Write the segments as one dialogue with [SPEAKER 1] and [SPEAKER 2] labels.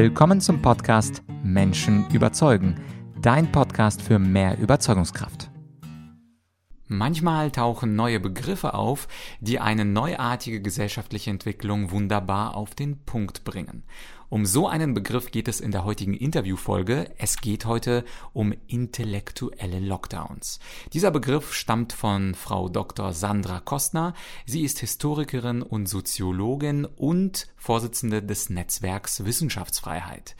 [SPEAKER 1] Willkommen zum Podcast Menschen überzeugen, dein Podcast für mehr Überzeugungskraft. Manchmal tauchen neue Begriffe auf, die eine neuartige gesellschaftliche Entwicklung wunderbar auf den Punkt bringen. Um so einen Begriff geht es in der heutigen Interviewfolge. Es geht heute um intellektuelle Lockdowns. Dieser Begriff stammt von Frau Dr. Sandra Kostner. Sie ist Historikerin und Soziologin und Vorsitzende des Netzwerks Wissenschaftsfreiheit.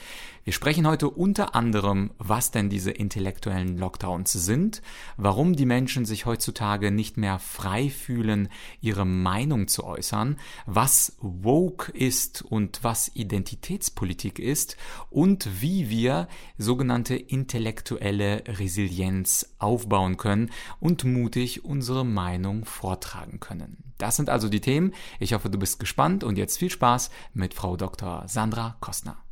[SPEAKER 1] Wir sprechen heute unter anderem, was denn diese intellektuellen Lockdowns sind, warum die Menschen sich heutzutage nicht mehr frei fühlen, ihre Meinung zu äußern, was woke ist und was Identitätspolitik ist und wie wir sogenannte intellektuelle Resilienz aufbauen können und mutig unsere Meinung vortragen können. Das sind also die Themen. Ich hoffe, du bist gespannt und jetzt viel Spaß mit Frau Dr. Sandra Kostner.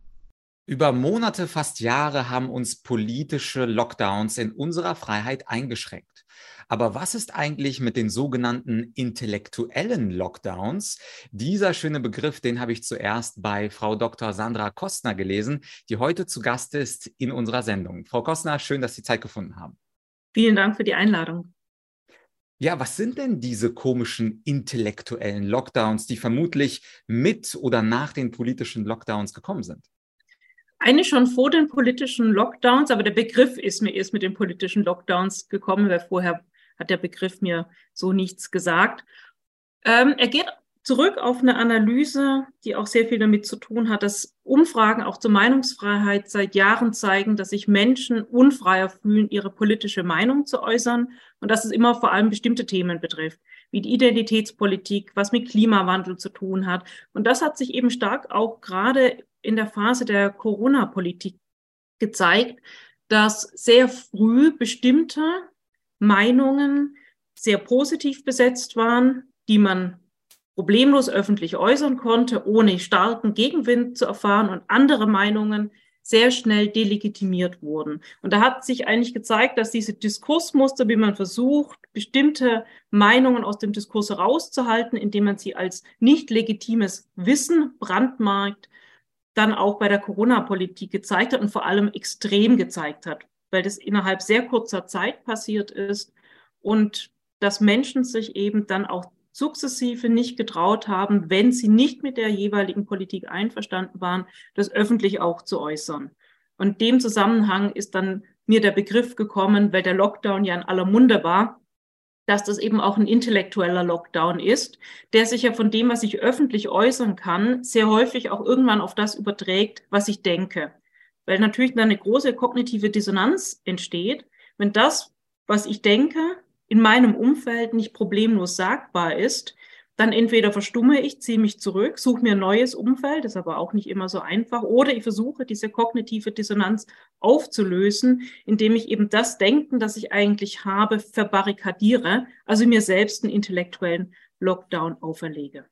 [SPEAKER 1] Über Monate, fast Jahre haben uns politische Lockdowns in unserer Freiheit eingeschränkt. Aber was ist eigentlich mit den sogenannten intellektuellen Lockdowns? Dieser schöne Begriff, den habe ich zuerst bei Frau Dr. Sandra Kostner gelesen, die heute zu Gast ist in unserer Sendung. Frau Kostner, schön, dass Sie Zeit gefunden haben.
[SPEAKER 2] Vielen Dank für die Einladung.
[SPEAKER 1] Ja, was sind denn diese komischen intellektuellen Lockdowns, die vermutlich mit oder nach den politischen Lockdowns gekommen sind?
[SPEAKER 2] Eigentlich schon vor den politischen Lockdowns, aber der Begriff ist mir erst mit den politischen Lockdowns gekommen, weil vorher hat der Begriff mir so nichts gesagt. Ähm, er geht zurück auf eine Analyse, die auch sehr viel damit zu tun hat, dass Umfragen auch zur Meinungsfreiheit seit Jahren zeigen, dass sich Menschen unfreier fühlen, ihre politische Meinung zu äußern und dass es immer vor allem bestimmte Themen betrifft, wie die Identitätspolitik, was mit Klimawandel zu tun hat. Und das hat sich eben stark auch gerade in der Phase der Corona-Politik gezeigt, dass sehr früh bestimmte Meinungen sehr positiv besetzt waren, die man problemlos öffentlich äußern konnte, ohne starken Gegenwind zu erfahren und andere Meinungen sehr schnell delegitimiert wurden. Und da hat sich eigentlich gezeigt, dass diese Diskursmuster, wie man versucht, bestimmte Meinungen aus dem Diskurs herauszuhalten, indem man sie als nicht legitimes Wissen brandmarkt, dann auch bei der Corona-Politik gezeigt hat und vor allem extrem gezeigt hat, weil das innerhalb sehr kurzer Zeit passiert ist und dass Menschen sich eben dann auch sukzessive nicht getraut haben, wenn sie nicht mit der jeweiligen Politik einverstanden waren, das öffentlich auch zu äußern. Und dem Zusammenhang ist dann mir der Begriff gekommen, weil der Lockdown ja in aller Munde war, dass das eben auch ein intellektueller Lockdown ist, der sich ja von dem, was ich öffentlich äußern kann, sehr häufig auch irgendwann auf das überträgt, was ich denke. Weil natürlich dann eine große kognitive Dissonanz entsteht, wenn das, was ich denke, in meinem Umfeld nicht problemlos sagbar ist, dann entweder verstumme ich, ziehe mich zurück, suche mir ein neues Umfeld, ist aber auch nicht immer so einfach, oder ich versuche diese kognitive Dissonanz aufzulösen, indem ich eben das Denken, das ich eigentlich habe, verbarrikadiere, also mir selbst einen intellektuellen Lockdown auferlege.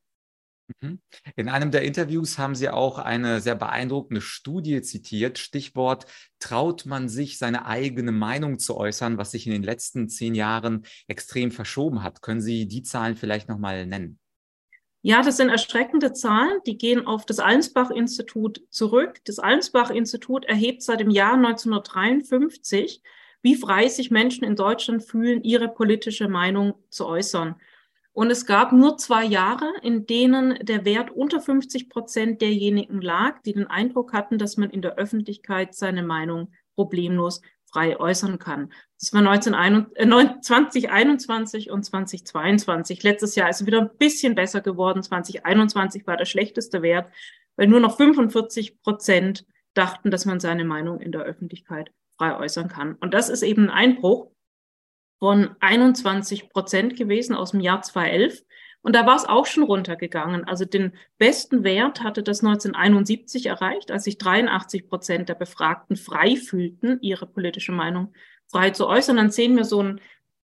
[SPEAKER 1] Mhm. In einem der Interviews haben Sie auch eine sehr beeindruckende Studie zitiert. Stichwort, traut man sich, seine eigene Meinung zu äußern, was sich in den letzten zehn Jahren extrem verschoben hat. Können Sie die Zahlen vielleicht nochmal nennen?
[SPEAKER 2] Ja, das sind erschreckende Zahlen. Die gehen auf das Allensbach-Institut zurück. Das Allensbach-Institut erhebt seit dem Jahr 1953, wie frei sich Menschen in Deutschland fühlen, ihre politische Meinung zu äußern. Und es gab nur zwei Jahre, in denen der Wert unter 50 Prozent derjenigen lag, die den Eindruck hatten, dass man in der Öffentlichkeit seine Meinung problemlos frei äußern kann. Das war 2021 äh, und 2022. Letztes Jahr ist es wieder ein bisschen besser geworden. 2021 war der schlechteste Wert, weil nur noch 45 Prozent dachten, dass man seine Meinung in der Öffentlichkeit frei äußern kann. Und das ist eben ein Einbruch von 21 Prozent gewesen aus dem Jahr 2011. Und da war es auch schon runtergegangen. Also den besten Wert hatte das 1971 erreicht, als sich 83 Prozent der Befragten frei fühlten, ihre politische Meinung frei zu äußern. Dann sehen wir so ein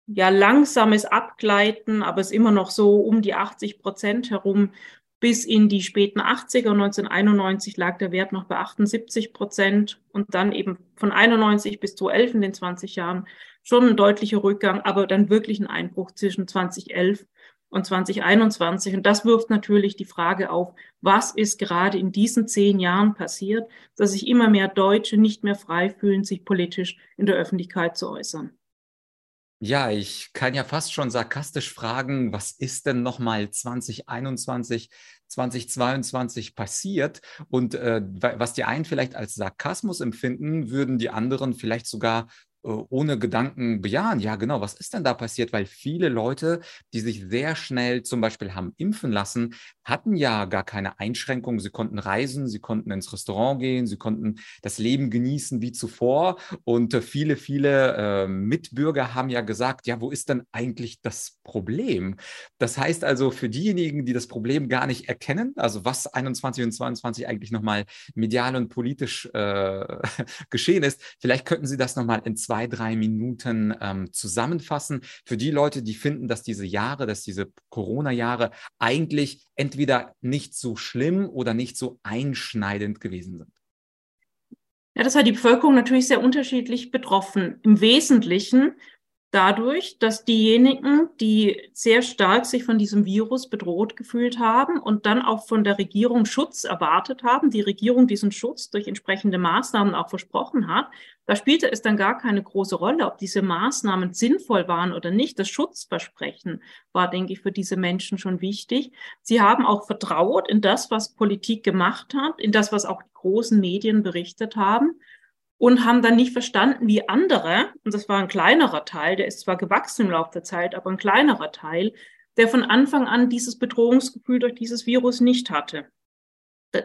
[SPEAKER 2] ja langsames Abgleiten, aber es immer noch so um die 80 Prozent herum. Bis in die späten 80er, 1991 lag der Wert noch bei 78 Prozent und dann eben von 91 bis 2011 in den 20 Jahren schon ein deutlicher Rückgang, aber dann wirklich ein Einbruch zwischen 2011 und 2021. Und das wirft natürlich die Frage auf, was ist gerade in diesen zehn Jahren passiert, dass sich immer mehr Deutsche nicht mehr frei fühlen, sich politisch in der Öffentlichkeit zu äußern.
[SPEAKER 1] Ja, ich kann ja fast schon sarkastisch fragen, was ist denn nochmal 2021, 2022 passiert? Und äh, was die einen vielleicht als Sarkasmus empfinden, würden die anderen vielleicht sogar ohne Gedanken bejahen. Ja, genau, was ist denn da passiert? Weil viele Leute, die sich sehr schnell zum Beispiel haben impfen lassen, hatten ja gar keine Einschränkungen. Sie konnten reisen, sie konnten ins Restaurant gehen, sie konnten das Leben genießen wie zuvor. Und äh, viele, viele äh, Mitbürger haben ja gesagt, ja, wo ist denn eigentlich das Problem? Das heißt also für diejenigen, die das Problem gar nicht erkennen, also was 21 und 22 eigentlich nochmal medial und politisch äh, geschehen ist, vielleicht könnten Sie das nochmal in drei Minuten ähm, zusammenfassen. Für die Leute, die finden, dass diese Jahre, dass diese Corona-Jahre eigentlich entweder nicht so schlimm oder nicht so einschneidend gewesen sind.
[SPEAKER 2] Ja, das hat die Bevölkerung natürlich sehr unterschiedlich betroffen. Im Wesentlichen dadurch, dass diejenigen, die sehr stark sich von diesem Virus bedroht gefühlt haben und dann auch von der Regierung Schutz erwartet haben, die Regierung diesen Schutz durch entsprechende Maßnahmen auch versprochen hat, da spielte es dann gar keine große Rolle, ob diese Maßnahmen sinnvoll waren oder nicht. Das Schutzversprechen war, denke ich, für diese Menschen schon wichtig. Sie haben auch vertraut in das, was Politik gemacht hat, in das, was auch die großen Medien berichtet haben und haben dann nicht verstanden, wie andere, und das war ein kleinerer Teil, der ist zwar gewachsen im Laufe der Zeit, aber ein kleinerer Teil, der von Anfang an dieses Bedrohungsgefühl durch dieses Virus nicht hatte.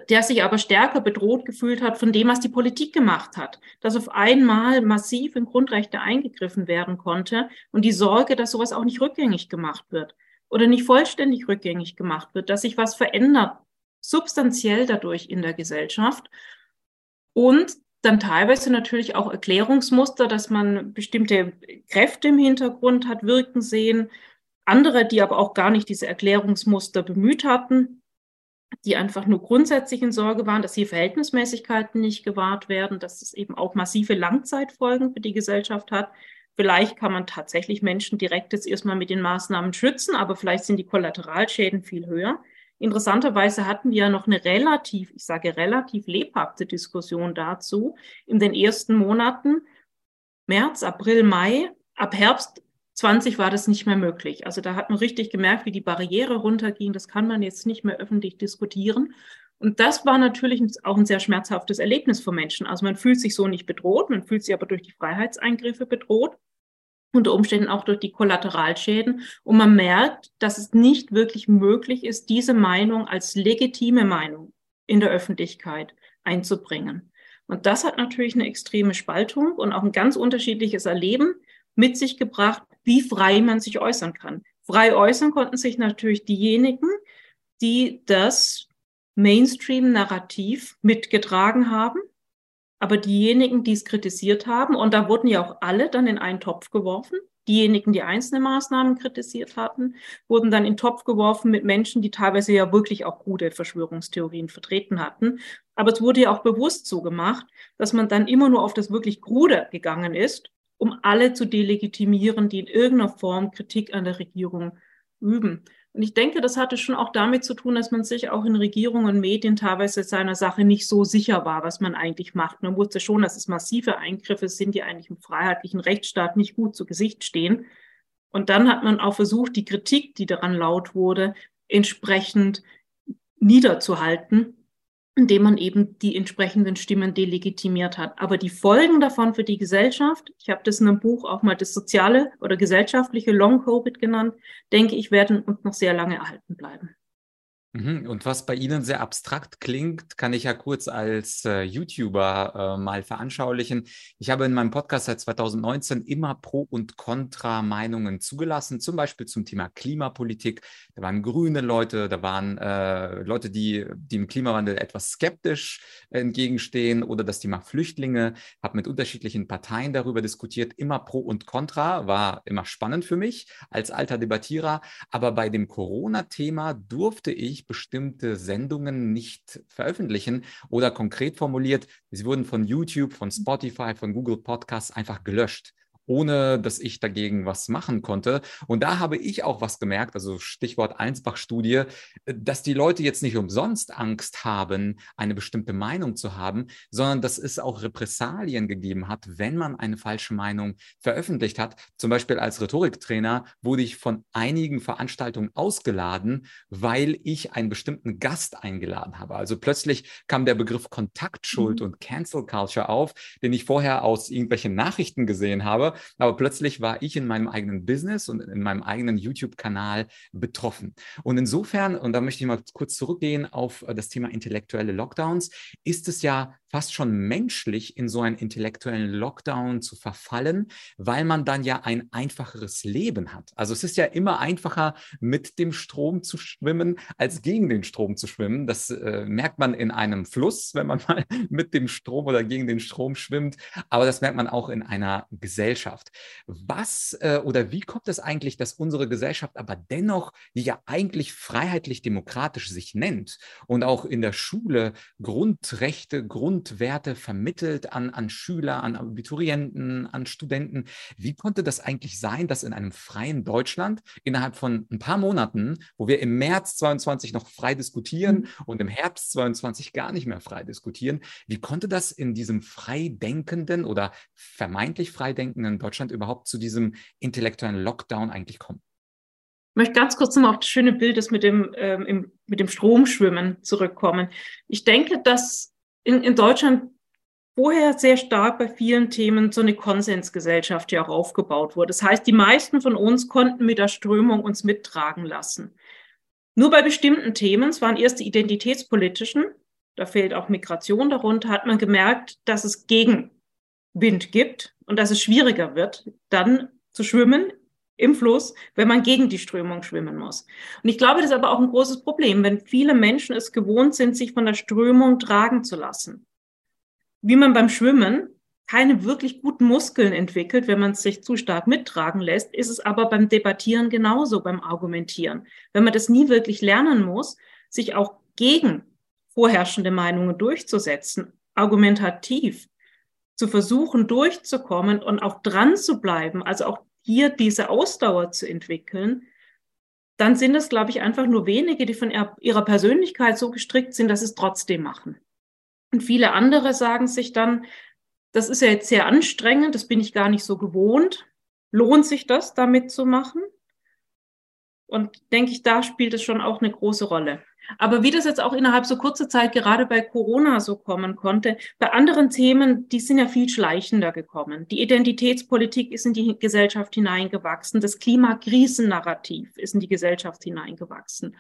[SPEAKER 2] Der sich aber stärker bedroht gefühlt hat von dem, was die Politik gemacht hat, dass auf einmal massiv in Grundrechte eingegriffen werden konnte und die Sorge, dass sowas auch nicht rückgängig gemacht wird oder nicht vollständig rückgängig gemacht wird, dass sich was verändert, substanziell dadurch in der Gesellschaft. Und dann teilweise natürlich auch Erklärungsmuster, dass man bestimmte Kräfte im Hintergrund hat wirken sehen, andere, die aber auch gar nicht diese Erklärungsmuster bemüht hatten, die einfach nur grundsätzlich in Sorge waren, dass die Verhältnismäßigkeiten nicht gewahrt werden, dass es eben auch massive Langzeitfolgen für die Gesellschaft hat. Vielleicht kann man tatsächlich Menschen direkt jetzt erstmal mit den Maßnahmen schützen, aber vielleicht sind die Kollateralschäden viel höher. Interessanterweise hatten wir noch eine relativ, ich sage relativ lebhafte Diskussion dazu in den ersten Monaten, März, April, Mai. Ab Herbst 20 war das nicht mehr möglich. Also da hat man richtig gemerkt, wie die Barriere runterging. Das kann man jetzt nicht mehr öffentlich diskutieren. Und das war natürlich auch ein sehr schmerzhaftes Erlebnis für Menschen. Also man fühlt sich so nicht bedroht, man fühlt sich aber durch die Freiheitseingriffe bedroht unter Umständen auch durch die Kollateralschäden. Und man merkt, dass es nicht wirklich möglich ist, diese Meinung als legitime Meinung in der Öffentlichkeit einzubringen. Und das hat natürlich eine extreme Spaltung und auch ein ganz unterschiedliches Erleben mit sich gebracht, wie frei man sich äußern kann. Frei äußern konnten sich natürlich diejenigen, die das Mainstream-Narrativ mitgetragen haben, aber diejenigen, die es kritisiert haben, und da wurden ja auch alle dann in einen Topf geworfen, diejenigen, die einzelne Maßnahmen kritisiert hatten, wurden dann in den Topf geworfen mit Menschen, die teilweise ja wirklich auch gute Verschwörungstheorien vertreten hatten. Aber es wurde ja auch bewusst so gemacht, dass man dann immer nur auf das wirklich Krude gegangen ist, um alle zu delegitimieren, die in irgendeiner Form Kritik an der Regierung üben. Und ich denke, das hatte schon auch damit zu tun, dass man sich auch in Regierungen und Medien teilweise seiner Sache nicht so sicher war, was man eigentlich macht. Man wusste schon, dass es massive Eingriffe sind, die eigentlich im freiheitlichen Rechtsstaat nicht gut zu Gesicht stehen. Und dann hat man auch versucht, die Kritik, die daran laut wurde, entsprechend niederzuhalten indem man eben die entsprechenden Stimmen delegitimiert hat. Aber die Folgen davon für die Gesellschaft, ich habe das in einem Buch auch mal das soziale oder gesellschaftliche Long-Covid genannt, denke ich, werden uns noch sehr lange erhalten bleiben.
[SPEAKER 1] Mhm. Und was bei Ihnen sehr abstrakt klingt, kann ich ja kurz als äh, YouTuber äh, mal veranschaulichen. Ich habe in meinem Podcast seit 2019 immer Pro- und Contra-Meinungen zugelassen, zum Beispiel zum Thema Klimapolitik. Da waren grüne Leute, da waren äh, Leute, die, dem Klimawandel etwas skeptisch entgegenstehen oder das Thema Flüchtlinge. Habe mit unterschiedlichen Parteien darüber diskutiert. Immer Pro und Contra war immer spannend für mich als alter Debattierer. Aber bei dem Corona-Thema durfte ich bestimmte Sendungen nicht veröffentlichen oder konkret formuliert, sie wurden von YouTube, von Spotify, von Google Podcasts einfach gelöscht. Ohne dass ich dagegen was machen konnte. Und da habe ich auch was gemerkt, also Stichwort Einsbach-Studie, dass die Leute jetzt nicht umsonst Angst haben, eine bestimmte Meinung zu haben, sondern dass es auch Repressalien gegeben hat, wenn man eine falsche Meinung veröffentlicht hat. Zum Beispiel als Rhetoriktrainer wurde ich von einigen Veranstaltungen ausgeladen, weil ich einen bestimmten Gast eingeladen habe. Also plötzlich kam der Begriff Kontaktschuld mhm. und Cancel Culture auf, den ich vorher aus irgendwelchen Nachrichten gesehen habe. Aber plötzlich war ich in meinem eigenen Business und in meinem eigenen YouTube-Kanal betroffen. Und insofern, und da möchte ich mal kurz zurückgehen auf äh, das Thema intellektuelle Lockdowns, ist es ja fast schon menschlich, in so einen intellektuellen Lockdown zu verfallen, weil man dann ja ein einfacheres Leben hat. Also es ist ja immer einfacher, mit dem Strom zu schwimmen, als gegen den Strom zu schwimmen. Das äh, merkt man in einem Fluss, wenn man mal mit dem Strom oder gegen den Strom schwimmt. Aber das merkt man auch in einer Gesellschaft. Was äh, oder wie kommt es eigentlich, dass unsere Gesellschaft aber dennoch, die ja eigentlich freiheitlich-demokratisch sich nennt und auch in der Schule Grundrechte, Grund Grundwerte vermittelt an, an Schüler, an Abiturienten, an Studenten. Wie konnte das eigentlich sein, dass in einem freien Deutschland innerhalb von ein paar Monaten, wo wir im März 22 noch frei diskutieren mhm. und im Herbst 22 gar nicht mehr frei diskutieren, wie konnte das in diesem freidenkenden oder vermeintlich freidenkenden Deutschland überhaupt zu diesem intellektuellen Lockdown eigentlich kommen?
[SPEAKER 2] Ich möchte ganz kurz nochmal auf das schöne Bild des mit dem, ähm, im, mit dem Stromschwimmen zurückkommen. Ich denke, dass in, in Deutschland vorher sehr stark bei vielen Themen so eine Konsensgesellschaft ja auch aufgebaut wurde. Das heißt, die meisten von uns konnten mit der Strömung uns mittragen lassen. Nur bei bestimmten Themen, es waren erst die identitätspolitischen, da fehlt auch Migration darunter, hat man gemerkt, dass es Gegenwind gibt und dass es schwieriger wird, dann zu schwimmen im Fluss, wenn man gegen die Strömung schwimmen muss. Und ich glaube, das ist aber auch ein großes Problem, wenn viele Menschen es gewohnt sind, sich von der Strömung tragen zu lassen. Wie man beim Schwimmen keine wirklich guten Muskeln entwickelt, wenn man sich zu stark mittragen lässt, ist es aber beim Debattieren genauso, beim Argumentieren. Wenn man das nie wirklich lernen muss, sich auch gegen vorherrschende Meinungen durchzusetzen, argumentativ zu versuchen, durchzukommen und auch dran zu bleiben, also auch hier diese Ausdauer zu entwickeln, dann sind es, glaube ich, einfach nur wenige, die von ihrer Persönlichkeit so gestrickt sind, dass sie es trotzdem machen. Und viele andere sagen sich dann, das ist ja jetzt sehr anstrengend, das bin ich gar nicht so gewohnt. Lohnt sich das, damit zu machen? Und denke ich, da spielt es schon auch eine große Rolle. Aber wie das jetzt auch innerhalb so kurzer Zeit gerade bei Corona so kommen konnte, bei anderen Themen, die sind ja viel schleichender gekommen. Die Identitätspolitik ist in die Gesellschaft hineingewachsen. Das Klimakrisennarrativ ist in die Gesellschaft hineingewachsen.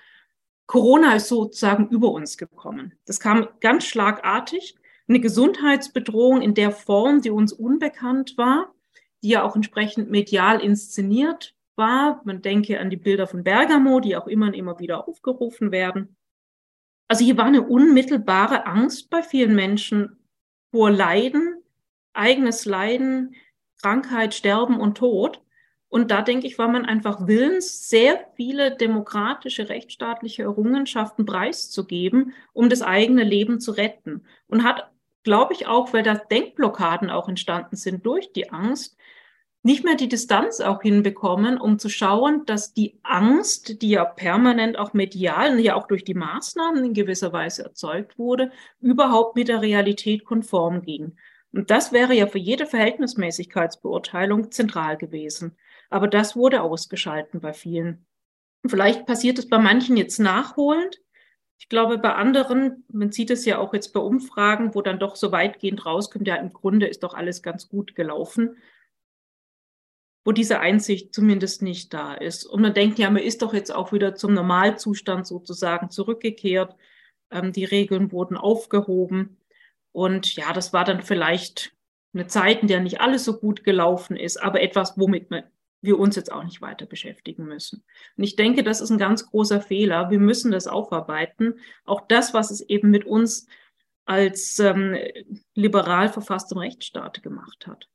[SPEAKER 2] Corona ist sozusagen über uns gekommen. Das kam ganz schlagartig. Eine Gesundheitsbedrohung in der Form, die uns unbekannt war, die ja auch entsprechend medial inszeniert war. Man denke an die Bilder von Bergamo, die auch immer und immer wieder aufgerufen werden. Also hier war eine unmittelbare Angst bei vielen Menschen vor Leiden, eigenes Leiden, Krankheit, Sterben und Tod. Und da denke ich, war man einfach willens, sehr viele demokratische, rechtsstaatliche Errungenschaften preiszugeben, um das eigene Leben zu retten. Und hat, glaube ich, auch, weil da Denkblockaden auch entstanden sind durch die Angst, nicht mehr die Distanz auch hinbekommen, um zu schauen, dass die Angst, die ja permanent auch medial und ja auch durch die Maßnahmen in gewisser Weise erzeugt wurde, überhaupt mit der Realität konform ging. Und das wäre ja für jede Verhältnismäßigkeitsbeurteilung zentral gewesen. Aber das wurde ausgeschalten bei vielen. Vielleicht passiert es bei manchen jetzt nachholend. Ich glaube, bei anderen, man sieht es ja auch jetzt bei Umfragen, wo dann doch so weitgehend rauskommt, ja, im Grunde ist doch alles ganz gut gelaufen wo diese Einsicht zumindest nicht da ist. Und man denkt, ja, man ist doch jetzt auch wieder zum Normalzustand sozusagen zurückgekehrt. Ähm, die Regeln wurden aufgehoben. Und ja, das war dann vielleicht eine Zeit, in der nicht alles so gut gelaufen ist, aber etwas, womit wir uns jetzt auch nicht weiter beschäftigen müssen. Und ich denke, das ist ein ganz großer Fehler. Wir müssen das aufarbeiten. Auch das, was es eben mit uns als ähm, liberal verfasstem Rechtsstaat gemacht hat.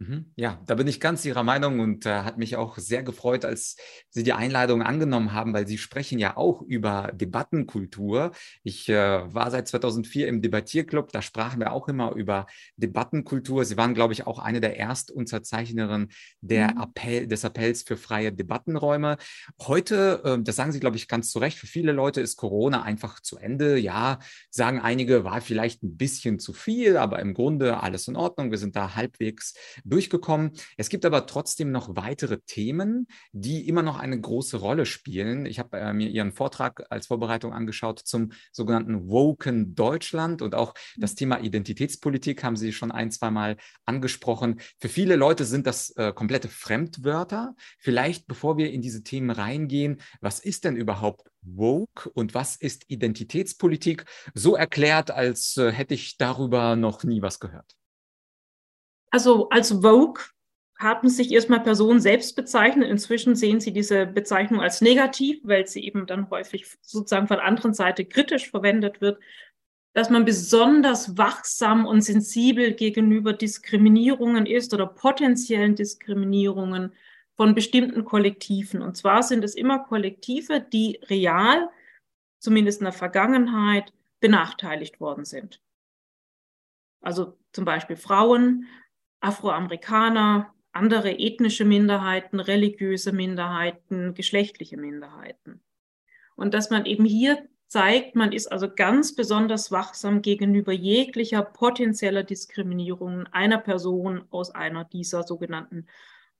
[SPEAKER 1] Mhm. Ja, da bin ich ganz Ihrer Meinung und äh, hat mich auch sehr gefreut, als Sie die Einladung angenommen haben, weil Sie sprechen ja auch über Debattenkultur. Ich äh, war seit 2004 im Debattierclub, da sprachen wir auch immer über Debattenkultur. Sie waren, glaube ich, auch eine der Erstunterzeichnerinnen der mhm. Appell, des Appells für freie Debattenräume. Heute, äh, das sagen Sie, glaube ich, ganz zu Recht, für viele Leute ist Corona einfach zu Ende. Ja, sagen einige, war vielleicht ein bisschen zu viel, aber im Grunde alles in Ordnung. Wir sind da halbwegs durchgekommen. Es gibt aber trotzdem noch weitere Themen, die immer noch eine große Rolle spielen. Ich habe äh, mir Ihren Vortrag als Vorbereitung angeschaut zum sogenannten Woken Deutschland und auch das Thema Identitätspolitik haben Sie schon ein, zwei Mal angesprochen. Für viele Leute sind das äh, komplette Fremdwörter. Vielleicht, bevor wir in diese Themen reingehen, was ist denn überhaupt Woke und was ist Identitätspolitik? So erklärt, als äh, hätte ich darüber noch nie was gehört.
[SPEAKER 2] Also als Vogue haben sich erstmal Personen selbst bezeichnet. Inzwischen sehen sie diese Bezeichnung als negativ, weil sie eben dann häufig sozusagen von anderen Seite kritisch verwendet wird, dass man besonders wachsam und sensibel gegenüber Diskriminierungen ist oder potenziellen Diskriminierungen von bestimmten Kollektiven. Und zwar sind es immer Kollektive, die real, zumindest in der Vergangenheit, benachteiligt worden sind. Also zum Beispiel Frauen, Afroamerikaner, andere ethnische Minderheiten, religiöse Minderheiten, geschlechtliche Minderheiten. Und dass man eben hier zeigt, man ist also ganz besonders wachsam gegenüber jeglicher potenzieller Diskriminierung einer Person aus einer dieser sogenannten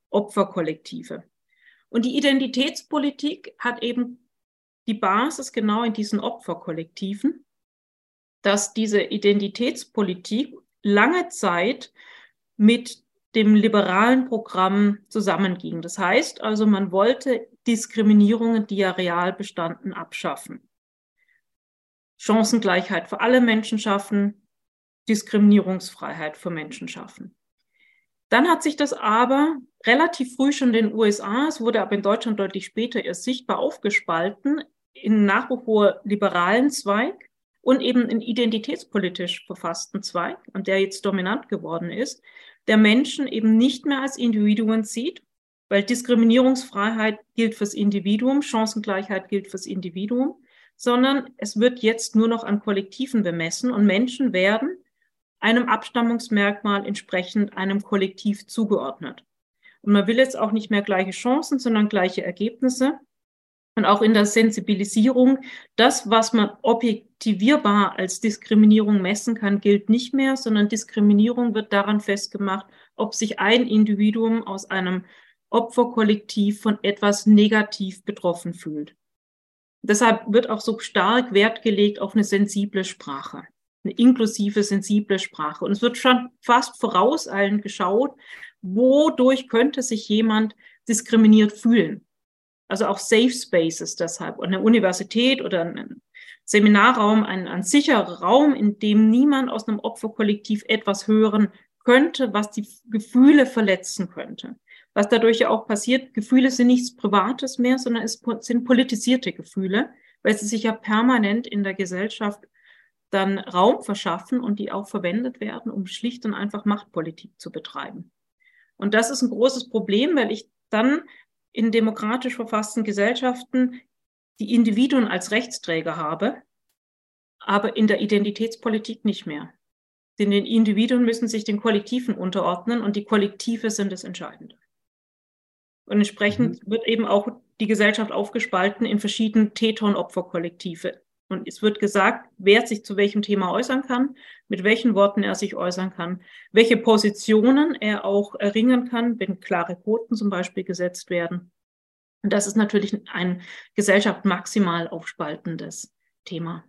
[SPEAKER 2] Opferkollektive. Und die Identitätspolitik hat eben die Basis genau in diesen Opferkollektiven, dass diese Identitätspolitik lange Zeit mit dem liberalen Programm zusammenging. Das heißt also, man wollte Diskriminierungen, die ja real bestanden, abschaffen. Chancengleichheit für alle Menschen schaffen, Diskriminierungsfreiheit für Menschen schaffen. Dann hat sich das aber relativ früh schon in den USA, es wurde aber in Deutschland deutlich später erst sichtbar aufgespalten, in nach wie vor liberalen Zweig und eben in identitätspolitisch verfassten Zweig, und der jetzt dominant geworden ist der Menschen eben nicht mehr als Individuen sieht, weil Diskriminierungsfreiheit gilt fürs Individuum, Chancengleichheit gilt fürs Individuum, sondern es wird jetzt nur noch an Kollektiven bemessen und Menschen werden einem Abstammungsmerkmal entsprechend einem Kollektiv zugeordnet. Und man will jetzt auch nicht mehr gleiche Chancen, sondern gleiche Ergebnisse. Und auch in der Sensibilisierung, das, was man objektivierbar als Diskriminierung messen kann, gilt nicht mehr, sondern Diskriminierung wird daran festgemacht, ob sich ein Individuum aus einem Opferkollektiv von etwas negativ betroffen fühlt. Deshalb wird auch so stark Wert gelegt auf eine sensible Sprache, eine inklusive, sensible Sprache. Und es wird schon fast vorauseilend geschaut, wodurch könnte sich jemand diskriminiert fühlen also auch Safe Spaces deshalb. Und eine Universität oder ein Seminarraum, ein, ein sicherer Raum, in dem niemand aus einem Opferkollektiv etwas hören könnte, was die Gefühle verletzen könnte. Was dadurch ja auch passiert, Gefühle sind nichts Privates mehr, sondern es sind politisierte Gefühle, weil sie sich ja permanent in der Gesellschaft dann Raum verschaffen und die auch verwendet werden, um schlicht und einfach Machtpolitik zu betreiben. Und das ist ein großes Problem, weil ich dann in demokratisch verfassten Gesellschaften die Individuen als Rechtsträger habe, aber in der Identitätspolitik nicht mehr. Denn die Individuen müssen sich den Kollektiven unterordnen und die Kollektive sind das Entscheidende. Und entsprechend mhm. wird eben auch die Gesellschaft aufgespalten in verschiedene Täter- und es wird gesagt, wer sich zu welchem Thema äußern kann, mit welchen Worten er sich äußern kann, welche Positionen er auch erringen kann, wenn klare Quoten zum Beispiel gesetzt werden. Und das ist natürlich ein Gesellschaft maximal aufspaltendes Thema.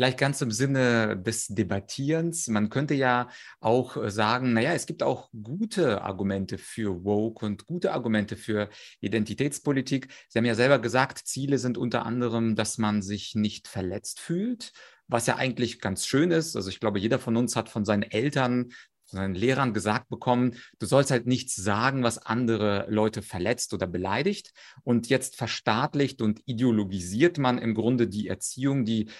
[SPEAKER 1] Vielleicht ganz im Sinne des Debattierens. Man könnte ja auch äh, sagen, naja, es gibt auch gute Argumente für Woke und gute Argumente für Identitätspolitik. Sie haben ja selber gesagt, Ziele sind unter anderem, dass man sich nicht verletzt fühlt, was ja eigentlich ganz schön ist. Also ich glaube, jeder von uns hat von seinen Eltern seinen Lehrern gesagt bekommen, du sollst halt nichts sagen, was andere Leute verletzt oder beleidigt. Und jetzt verstaatlicht und ideologisiert man im Grunde die Erziehung, die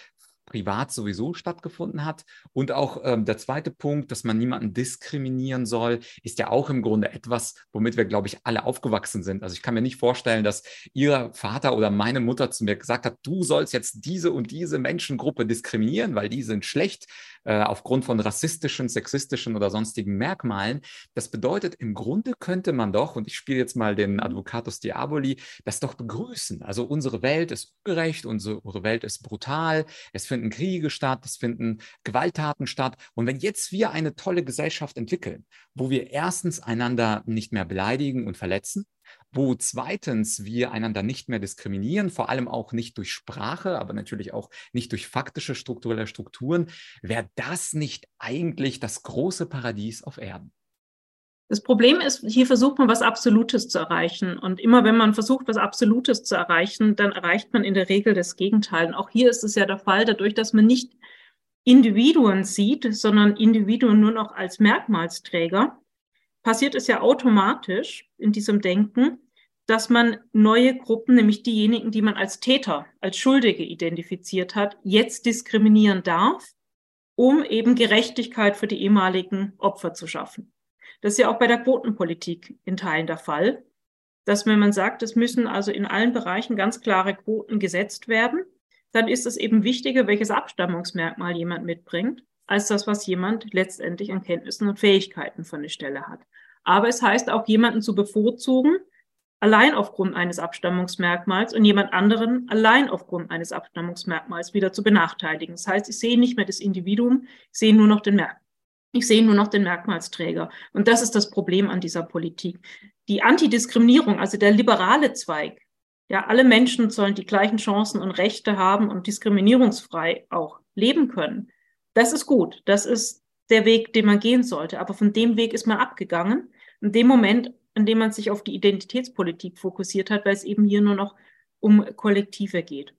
[SPEAKER 1] privat sowieso stattgefunden hat. Und auch ähm, der zweite Punkt, dass man niemanden diskriminieren soll, ist ja auch im Grunde etwas, womit wir, glaube ich, alle aufgewachsen sind. Also ich kann mir nicht vorstellen, dass Ihr Vater oder meine Mutter zu mir gesagt hat, du sollst jetzt diese und diese Menschengruppe diskriminieren, weil die sind schlecht äh, aufgrund von rassistischen, sexistischen oder sonstigen Merkmalen. Das bedeutet, im Grunde könnte man doch, und ich spiele jetzt mal den Advocatus Diaboli, das doch begrüßen. Also unsere Welt ist ungerecht, unsere Welt ist brutal, es finden Kriege statt, es finden Gewalttaten statt. Und wenn jetzt wir eine tolle Gesellschaft entwickeln, wo wir erstens einander nicht mehr beleidigen und verletzen, wo zweitens wir einander nicht mehr diskriminieren, vor allem auch nicht durch Sprache, aber natürlich auch nicht durch faktische strukturelle Strukturen, wäre das nicht eigentlich das große Paradies auf Erden?
[SPEAKER 2] Das Problem ist, hier versucht man was Absolutes zu erreichen. Und immer wenn man versucht, was Absolutes zu erreichen, dann erreicht man in der Regel das Gegenteil. Und auch hier ist es ja der Fall, dadurch, dass man nicht Individuen sieht, sondern Individuen nur noch als Merkmalsträger, passiert es ja automatisch in diesem Denken, dass man neue Gruppen, nämlich diejenigen, die man als Täter, als Schuldige identifiziert hat, jetzt diskriminieren darf, um eben Gerechtigkeit für die ehemaligen Opfer zu schaffen. Das ist ja auch bei der Quotenpolitik in Teilen der Fall, dass wenn man sagt, es müssen also in allen Bereichen ganz klare Quoten gesetzt werden, dann ist es eben wichtiger, welches Abstammungsmerkmal jemand mitbringt, als das, was jemand letztendlich an Kenntnissen und Fähigkeiten von der Stelle hat. Aber es heißt auch, jemanden zu bevorzugen, allein aufgrund eines Abstammungsmerkmals und jemand anderen allein aufgrund eines Abstammungsmerkmals wieder zu benachteiligen. Das heißt, ich sehe nicht mehr das Individuum, ich sehe nur noch den Merkmal. Ich sehe nur noch den Merkmalsträger. Und das ist das Problem an dieser Politik. Die Antidiskriminierung, also der liberale Zweig, ja, alle Menschen sollen die gleichen Chancen und Rechte haben und diskriminierungsfrei auch leben können. Das ist gut. Das ist der Weg, den man gehen sollte. Aber von dem Weg ist man abgegangen. In dem Moment, in dem man sich auf die Identitätspolitik fokussiert hat, weil es eben hier nur noch um Kollektive geht.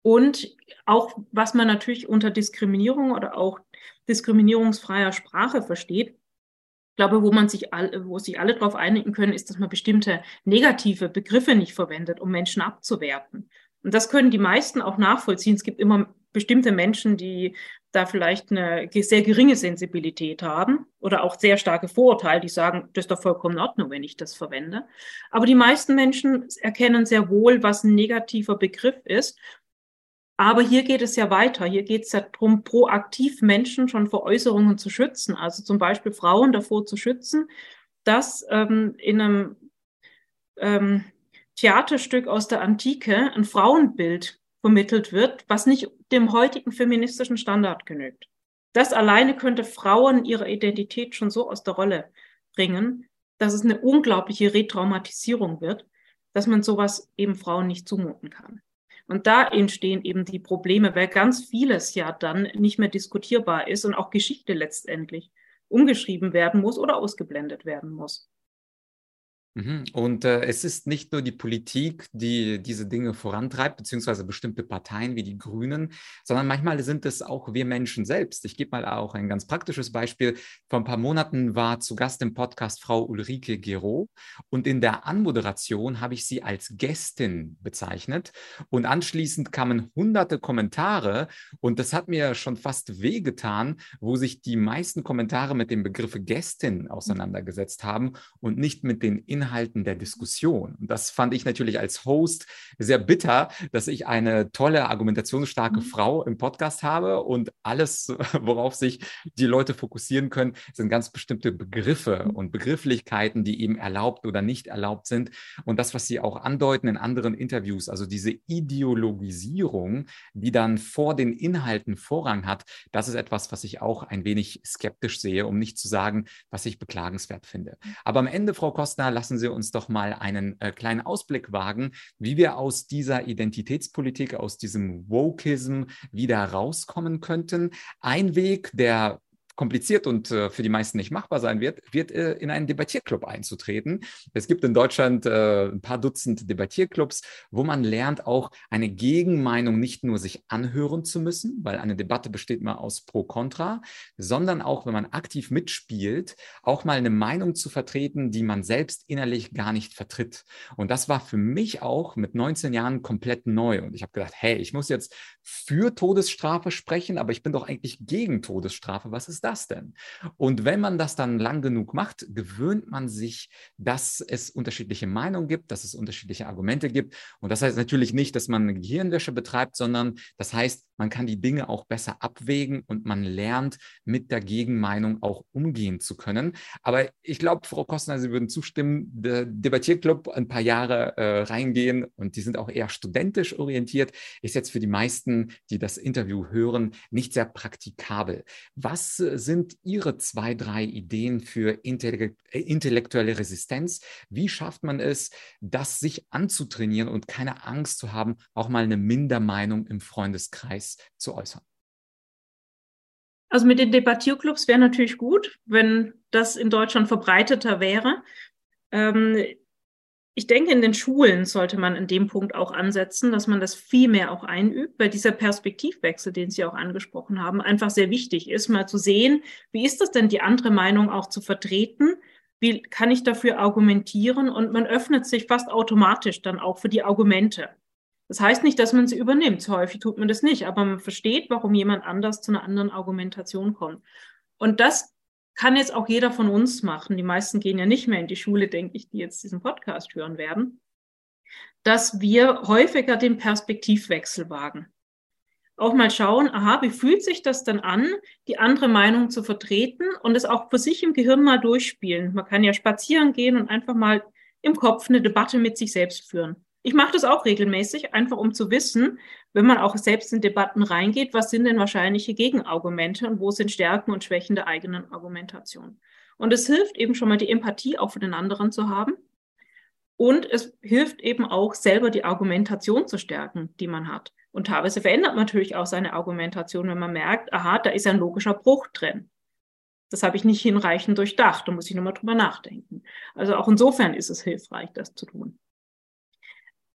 [SPEAKER 2] Und auch, was man natürlich unter Diskriminierung oder auch diskriminierungsfreier Sprache versteht, ich glaube, wo man sich alle, wo sich alle darauf einigen können, ist, dass man bestimmte negative Begriffe nicht verwendet, um Menschen abzuwerten. Und das können die meisten auch nachvollziehen. Es gibt immer bestimmte Menschen, die da vielleicht eine sehr geringe Sensibilität haben oder auch sehr starke Vorurteile, die sagen, das ist doch vollkommen in Ordnung, wenn ich das verwende. Aber die meisten Menschen erkennen sehr wohl, was ein negativer Begriff ist. Aber hier geht es ja weiter. Hier geht es ja darum, proaktiv Menschen schon vor Äußerungen zu schützen. Also zum Beispiel Frauen davor zu schützen, dass ähm, in einem ähm, Theaterstück aus der Antike ein Frauenbild vermittelt wird, was nicht dem heutigen feministischen Standard genügt. Das alleine könnte Frauen ihre Identität schon so aus der Rolle bringen, dass es eine unglaubliche Retraumatisierung wird, dass man sowas eben Frauen nicht zumuten kann. Und da entstehen eben die Probleme, weil ganz vieles ja dann nicht mehr diskutierbar ist und auch Geschichte letztendlich umgeschrieben werden muss oder ausgeblendet werden muss.
[SPEAKER 1] Mhm. Und äh, es ist nicht nur die Politik, die diese Dinge vorantreibt, beziehungsweise bestimmte Parteien wie die Grünen, sondern manchmal sind es auch wir Menschen selbst. Ich gebe mal auch ein ganz praktisches Beispiel. Vor ein paar Monaten war zu Gast im Podcast Frau Ulrike Gero und in der Anmoderation habe ich sie als Gästin bezeichnet und anschließend kamen hunderte Kommentare und das hat mir schon fast wehgetan, wo sich die meisten Kommentare mit dem Begriff Gästin auseinandergesetzt haben und nicht mit den Inhalten Inhalten der Diskussion. Und das fand ich natürlich als Host sehr bitter, dass ich eine tolle, argumentationsstarke mhm. Frau im Podcast habe und alles, worauf sich die Leute fokussieren können, sind ganz bestimmte Begriffe mhm. und Begrifflichkeiten, die eben erlaubt oder nicht erlaubt sind. Und das, was Sie auch andeuten in anderen Interviews, also diese Ideologisierung, die dann vor den Inhalten Vorrang hat, das ist etwas, was ich auch ein wenig skeptisch sehe, um nicht zu sagen, was ich beklagenswert finde. Mhm. Aber am Ende, Frau Kostner, lassen lassen Sie uns doch mal einen äh, kleinen Ausblick wagen, wie wir aus dieser Identitätspolitik, aus diesem Wokeism wieder rauskommen könnten. Ein Weg, der kompliziert und äh, für die meisten nicht machbar sein wird, wird äh, in einen Debattierclub einzutreten. Es gibt in Deutschland äh, ein paar Dutzend Debattierclubs, wo man lernt, auch eine Gegenmeinung nicht nur sich anhören zu müssen, weil eine Debatte besteht immer aus Pro-Contra, sondern auch, wenn man aktiv mitspielt, auch mal eine Meinung zu vertreten, die man selbst innerlich gar nicht vertritt. Und das war für mich auch mit 19 Jahren komplett neu. Und ich habe gedacht, hey, ich muss jetzt für Todesstrafe sprechen, aber ich bin doch eigentlich gegen Todesstrafe. Was ist das denn? Und wenn man das dann lang genug macht, gewöhnt man sich, dass es unterschiedliche Meinungen gibt, dass es unterschiedliche Argumente gibt. Und das heißt natürlich nicht, dass man eine Gehirnwäsche betreibt, sondern das heißt, man kann die Dinge auch besser abwägen und man lernt, mit der Gegenmeinung auch umgehen zu können. Aber ich glaube, Frau Kostner, Sie würden zustimmen, der Debattierclub ein paar Jahre äh, reingehen und die sind auch eher studentisch orientiert, ist jetzt für die meisten, die das Interview hören, nicht sehr praktikabel. Was sind Ihre zwei, drei Ideen für intellektuelle Resistenz? Wie schafft man es, das sich anzutrainieren und keine Angst zu haben, auch mal eine Mindermeinung im Freundeskreis zu äußern?
[SPEAKER 2] Also mit den Debattierclubs wäre natürlich gut, wenn das in Deutschland verbreiteter wäre. Ähm, ich denke, in den Schulen sollte man in dem Punkt auch ansetzen, dass man das viel mehr auch einübt, weil dieser Perspektivwechsel, den Sie auch angesprochen haben, einfach sehr wichtig ist, mal zu sehen, wie ist das denn, die andere Meinung auch zu vertreten? Wie kann ich dafür argumentieren? Und man öffnet sich fast automatisch dann auch für die Argumente. Das heißt nicht, dass man sie übernimmt. Häufig tut man das nicht, aber man versteht, warum jemand anders zu einer anderen Argumentation kommt. Und das kann jetzt auch jeder von uns machen. Die meisten gehen ja nicht mehr in die Schule, denke ich, die jetzt diesen Podcast hören werden, dass wir häufiger den Perspektivwechsel wagen. Auch mal schauen, aha, wie fühlt sich das dann an, die andere Meinung zu vertreten und es auch für sich im Gehirn mal durchspielen. Man kann ja spazieren gehen und einfach mal im Kopf eine Debatte mit sich selbst führen. Ich mache das auch regelmäßig, einfach um zu wissen, wenn man auch selbst in Debatten reingeht, was sind denn wahrscheinliche Gegenargumente und wo sind Stärken und Schwächen der eigenen Argumentation. Und es hilft eben schon mal die Empathie auch für den anderen zu haben. Und es hilft eben auch selber die Argumentation zu stärken, die man hat. Und teilweise verändert man natürlich auch seine Argumentation, wenn man merkt, aha, da ist ein logischer Bruch drin. Das habe ich nicht hinreichend durchdacht, da muss ich nochmal drüber nachdenken. Also auch insofern ist es hilfreich, das zu tun.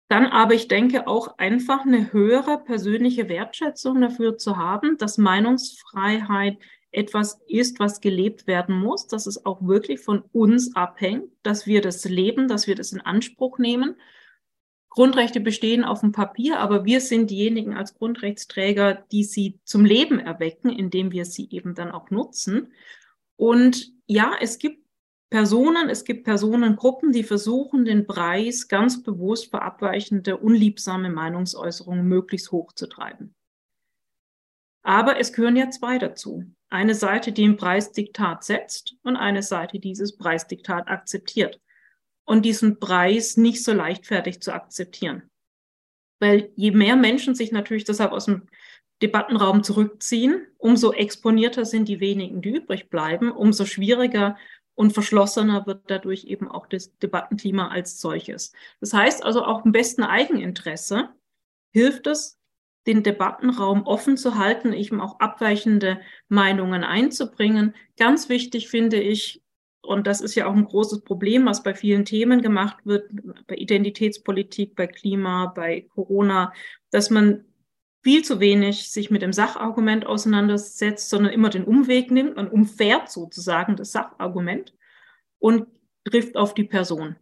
[SPEAKER 2] Dann aber, ich denke, auch einfach eine höhere persönliche Wertschätzung dafür zu haben, dass Meinungsfreiheit etwas ist, was gelebt werden muss, dass es auch wirklich von uns abhängt, dass wir das leben, dass wir das in Anspruch nehmen. Grundrechte bestehen auf dem Papier, aber wir sind diejenigen als Grundrechtsträger, die sie zum Leben erwecken, indem wir sie eben dann auch nutzen. Und ja, es gibt Personen, es gibt Personengruppen, die versuchen, den Preis ganz bewusst für abweichende, unliebsame Meinungsäußerungen möglichst hoch zu treiben. Aber es gehören ja zwei dazu. Eine Seite, die ein Preisdiktat setzt und eine Seite, die dieses Preisdiktat akzeptiert. Und diesen Preis nicht so leichtfertig zu akzeptieren. Weil je mehr Menschen sich natürlich deshalb aus dem Debattenraum zurückziehen, umso exponierter sind die wenigen, die übrig bleiben, umso schwieriger und verschlossener wird dadurch eben auch das Debattenklima als solches. Das heißt also auch im besten Eigeninteresse hilft es, den Debattenraum offen zu halten, eben auch abweichende Meinungen einzubringen. Ganz wichtig finde ich, und das ist ja auch ein großes Problem, was bei vielen Themen gemacht wird, bei Identitätspolitik, bei Klima, bei Corona, dass man viel zu wenig sich mit dem Sachargument auseinandersetzt, sondern immer den Umweg nimmt. Man umfährt sozusagen das Sachargument und trifft auf die Person.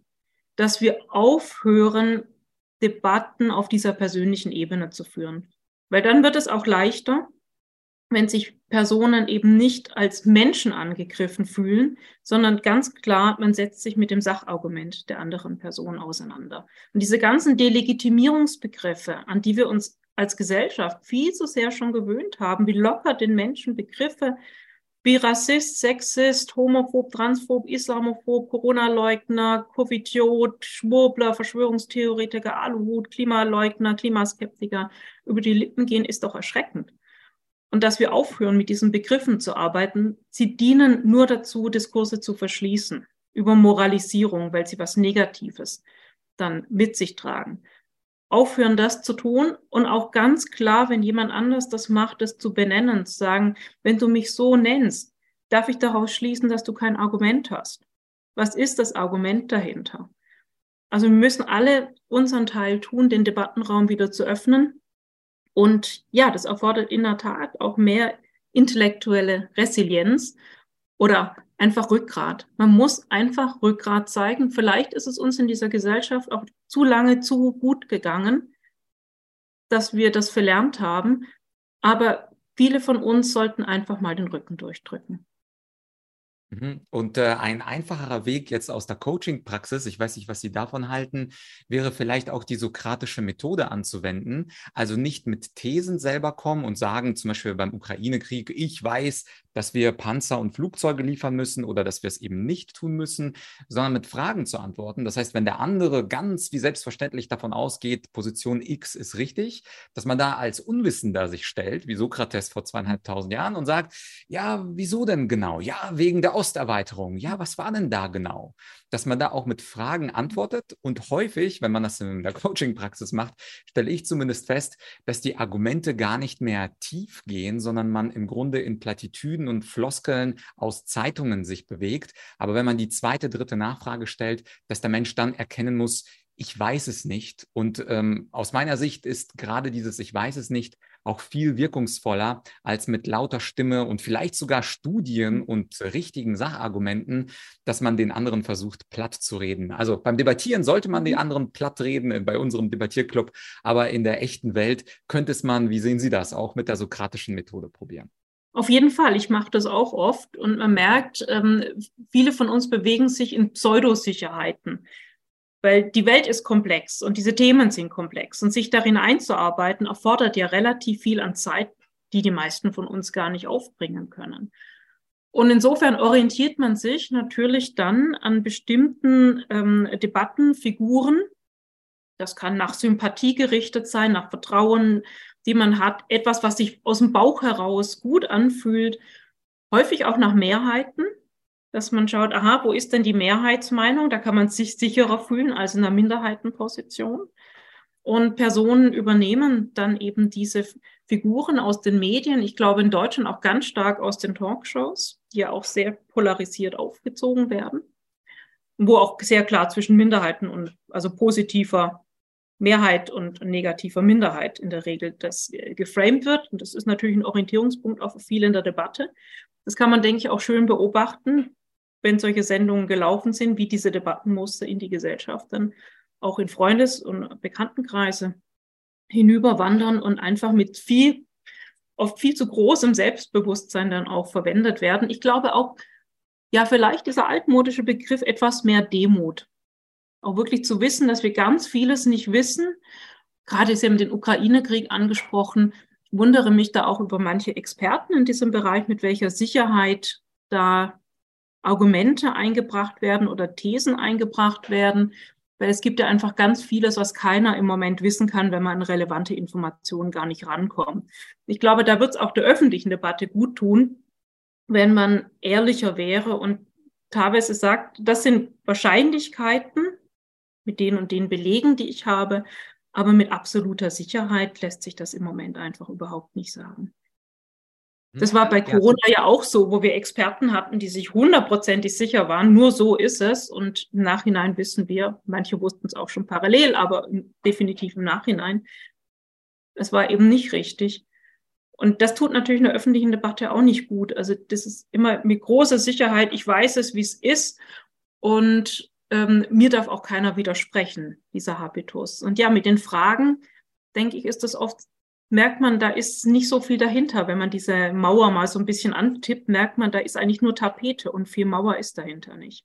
[SPEAKER 2] Dass wir aufhören, Debatten auf dieser persönlichen Ebene zu führen. Weil dann wird es auch leichter, wenn sich Personen eben nicht als Menschen angegriffen fühlen, sondern ganz klar, man setzt sich mit dem Sachargument der anderen Person auseinander. Und diese ganzen Delegitimierungsbegriffe, an die wir uns als Gesellschaft viel zu sehr schon gewöhnt haben, wie locker den Menschen Begriffe wie Rassist, Sexist, Homophob, Transphob, Islamophob, Corona-Leugner, Covidiot, Schwurbler, Verschwörungstheoretiker, Aluhut, Klimaleugner, Klimaskeptiker über die Lippen gehen, ist doch erschreckend. Und dass wir aufhören, mit diesen Begriffen zu arbeiten, sie dienen nur dazu, Diskurse zu verschließen über Moralisierung, weil sie was Negatives dann mit sich tragen aufhören, das zu tun und auch ganz klar, wenn jemand anders das macht, das zu benennen, zu sagen, wenn du mich so nennst, darf ich daraus schließen, dass du kein Argument hast. Was ist das Argument dahinter? Also wir müssen alle unseren Teil tun, den Debattenraum wieder zu öffnen. Und ja, das erfordert in der Tat auch mehr intellektuelle Resilienz oder einfach Rückgrat. Man muss einfach Rückgrat zeigen. Vielleicht ist es uns in dieser Gesellschaft auch zu lange zu gut gegangen, dass wir das verlernt haben. Aber viele von uns sollten einfach mal den Rücken durchdrücken.
[SPEAKER 1] Mhm. Und äh, ein einfacherer Weg jetzt aus der Coaching-Praxis, ich weiß nicht, was Sie davon halten, wäre vielleicht auch die sokratische Methode anzuwenden. Also nicht mit Thesen selber kommen und sagen, zum Beispiel beim Ukraine-Krieg, ich weiß, dass wir Panzer und Flugzeuge liefern müssen oder dass wir es eben nicht tun müssen, sondern mit Fragen zu antworten. Das heißt, wenn der andere ganz wie selbstverständlich davon ausgeht, Position X ist richtig, dass man da als Unwissender sich stellt, wie Sokrates vor zweieinhalbtausend Jahren und sagt, ja, wieso denn genau? Ja, wegen der Osterweiterung. Ja, was war denn da genau? Dass man da auch mit Fragen antwortet und häufig, wenn man das in der Coaching-Praxis macht, stelle ich zumindest fest, dass die Argumente gar nicht mehr tief gehen, sondern man im Grunde in Plattitüden und Floskeln aus Zeitungen sich bewegt. Aber wenn man die zweite, dritte Nachfrage stellt, dass der Mensch dann erkennen muss, ich weiß es nicht. Und ähm, aus meiner Sicht ist gerade dieses Ich weiß es nicht auch viel wirkungsvoller als mit lauter Stimme und vielleicht sogar Studien und richtigen Sachargumenten, dass man den anderen versucht, platt zu reden. Also beim Debattieren sollte man den mhm. anderen platt reden äh, bei unserem Debattierclub, aber in der echten Welt könnte es man, wie sehen Sie das, auch mit der sokratischen Methode probieren.
[SPEAKER 2] Auf jeden Fall, ich mache das auch oft und man merkt, ähm, viele von uns bewegen sich in Pseudosicherheiten weil die Welt ist komplex und diese Themen sind komplex und sich darin einzuarbeiten erfordert ja relativ viel an Zeit, die die meisten von uns gar nicht aufbringen können. Und insofern orientiert man sich natürlich dann an bestimmten ähm, Debattenfiguren. Das kann nach Sympathie gerichtet sein, nach Vertrauen, die man hat, etwas, was sich aus dem Bauch heraus gut anfühlt, häufig auch nach Mehrheiten dass man schaut, aha, wo ist denn die Mehrheitsmeinung? Da kann man sich sicherer fühlen als in einer Minderheitenposition. Und Personen übernehmen dann eben diese Figuren aus den Medien. Ich glaube in Deutschland auch ganz stark aus den Talkshows, die ja auch sehr polarisiert aufgezogen werden, wo auch sehr klar zwischen Minderheiten und also positiver Mehrheit und negativer Minderheit in der Regel das äh, geframed wird. Und das ist natürlich ein Orientierungspunkt auch für viele in der Debatte. Das kann man, denke ich, auch schön beobachten, wenn solche Sendungen gelaufen sind, wie diese Debattenmuster in die Gesellschaft dann auch in Freundes- und Bekanntenkreise hinüberwandern und einfach mit viel, oft viel zu großem Selbstbewusstsein dann auch verwendet werden. Ich glaube auch, ja, vielleicht dieser altmodische Begriff etwas mehr Demut. Auch wirklich zu wissen, dass wir ganz vieles nicht wissen. Gerade Sie haben den Ukraine-Krieg angesprochen. Ich wundere mich da auch über manche Experten in diesem Bereich, mit welcher Sicherheit da Argumente eingebracht werden oder Thesen eingebracht werden, weil es gibt ja einfach ganz vieles, was keiner im Moment wissen kann, wenn man an relevante Informationen gar nicht rankommt. Ich glaube, da wird es auch der öffentlichen Debatte gut tun, wenn man ehrlicher wäre und teilweise sagt, das sind Wahrscheinlichkeiten mit den und den Belegen, die ich habe, aber mit absoluter Sicherheit lässt sich das im Moment einfach überhaupt nicht sagen. Das war bei Corona ja. auch so, wo wir Experten hatten, die sich hundertprozentig sicher waren, nur so ist es. Und im Nachhinein wissen wir, manche wussten es auch schon parallel, aber definitiv im Nachhinein, es war eben nicht richtig. Und das tut natürlich in der öffentlichen Debatte auch nicht gut. Also das ist immer mit großer Sicherheit, ich weiß es, wie es ist. Und ähm, mir darf auch keiner widersprechen, dieser Habitus. Und ja, mit den Fragen, denke ich, ist das oft merkt man, da ist nicht so viel dahinter. Wenn man diese Mauer mal so ein bisschen antippt, merkt man, da ist eigentlich nur Tapete und viel Mauer ist dahinter nicht.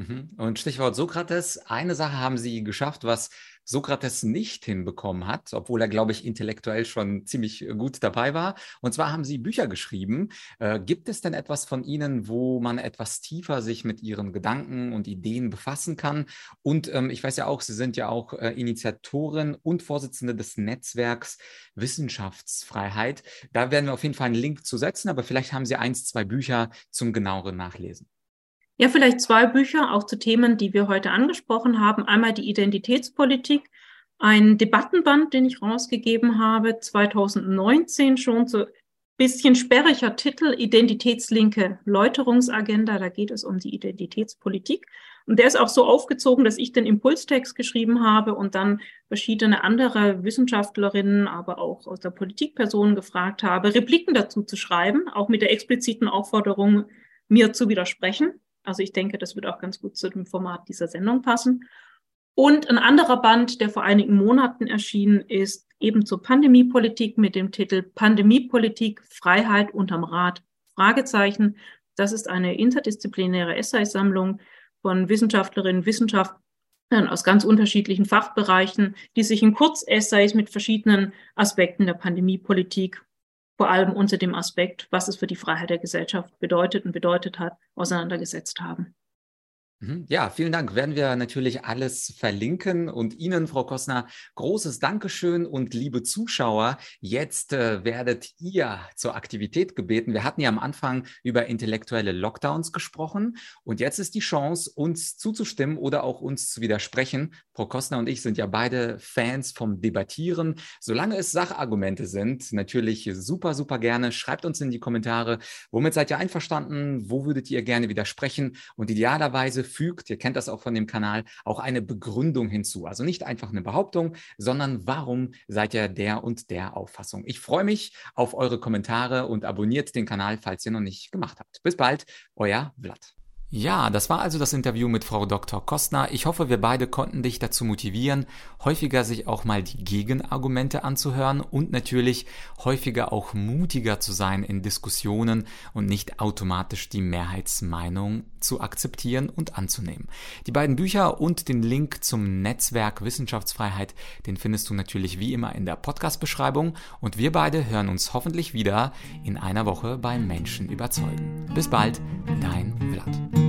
[SPEAKER 1] Mhm. Und Stichwort Sokrates, eine Sache haben Sie geschafft, was Sokrates nicht hinbekommen hat, obwohl er, glaube ich, intellektuell schon ziemlich gut dabei war. Und zwar haben Sie Bücher geschrieben. Äh, gibt es denn etwas von Ihnen, wo man etwas tiefer sich mit Ihren Gedanken und Ideen befassen kann? Und ähm, ich weiß ja auch, Sie sind ja auch äh, Initiatorin und Vorsitzende des Netzwerks Wissenschaftsfreiheit. Da werden wir auf jeden Fall einen Link zu setzen, aber vielleicht haben Sie eins, zwei Bücher zum genaueren Nachlesen.
[SPEAKER 2] Ja, vielleicht zwei Bücher auch zu Themen, die wir heute angesprochen haben. Einmal die Identitätspolitik, ein Debattenband, den ich rausgegeben habe, 2019 schon zu bisschen sperriger Titel, Identitätslinke Läuterungsagenda. Da geht es um die Identitätspolitik. Und der ist auch so aufgezogen, dass ich den Impulstext geschrieben habe und dann verschiedene andere Wissenschaftlerinnen, aber auch aus der Politikpersonen gefragt habe, Repliken dazu zu schreiben, auch mit der expliziten Aufforderung, mir zu widersprechen. Also ich denke, das wird auch ganz gut zu dem Format dieser Sendung passen. Und ein anderer Band, der vor einigen Monaten erschienen ist, eben zur Pandemiepolitik mit dem Titel Pandemiepolitik Freiheit unterm Rad? Fragezeichen. Das ist eine interdisziplinäre Essaysammlung von Wissenschaftlerinnen, Wissenschaftlern aus ganz unterschiedlichen Fachbereichen, die sich in Kurzessays mit verschiedenen Aspekten der Pandemiepolitik, vor allem unter dem Aspekt, was es für die Freiheit der Gesellschaft bedeutet und bedeutet hat, auseinandergesetzt haben.
[SPEAKER 1] Mhm. Ja, vielen Dank. Werden wir natürlich alles verlinken und Ihnen, Frau Kostner, großes Dankeschön und liebe Zuschauer, jetzt äh, werdet ihr zur Aktivität gebeten. Wir hatten ja am Anfang über intellektuelle Lockdowns gesprochen und jetzt ist die Chance, uns zuzustimmen oder auch uns zu widersprechen. Frau Kostner und ich sind ja beide Fans vom Debattieren. Solange es Sachargumente sind, natürlich super, super gerne. Schreibt uns in die Kommentare, womit seid ihr einverstanden? Wo würdet ihr gerne widersprechen? Und idealerweise fügt, ihr kennt das auch von dem Kanal, auch eine Begründung hinzu. Also nicht einfach eine Behauptung, sondern warum seid ihr der und der Auffassung. Ich freue mich auf eure Kommentare und abonniert den Kanal, falls ihr noch nicht gemacht habt. Bis bald, euer Vlad. Ja, das war also das Interview mit Frau Dr. Kostner. Ich hoffe, wir beide konnten dich dazu motivieren, häufiger sich auch mal die Gegenargumente anzuhören und natürlich häufiger auch mutiger zu sein in Diskussionen und nicht automatisch die Mehrheitsmeinung zu akzeptieren und anzunehmen. Die beiden Bücher und den Link zum Netzwerk Wissenschaftsfreiheit, den findest du natürlich wie immer in der Podcast-Beschreibung und wir beide hören uns hoffentlich wieder in einer Woche bei Menschen überzeugen. Bis bald, dein Vlad.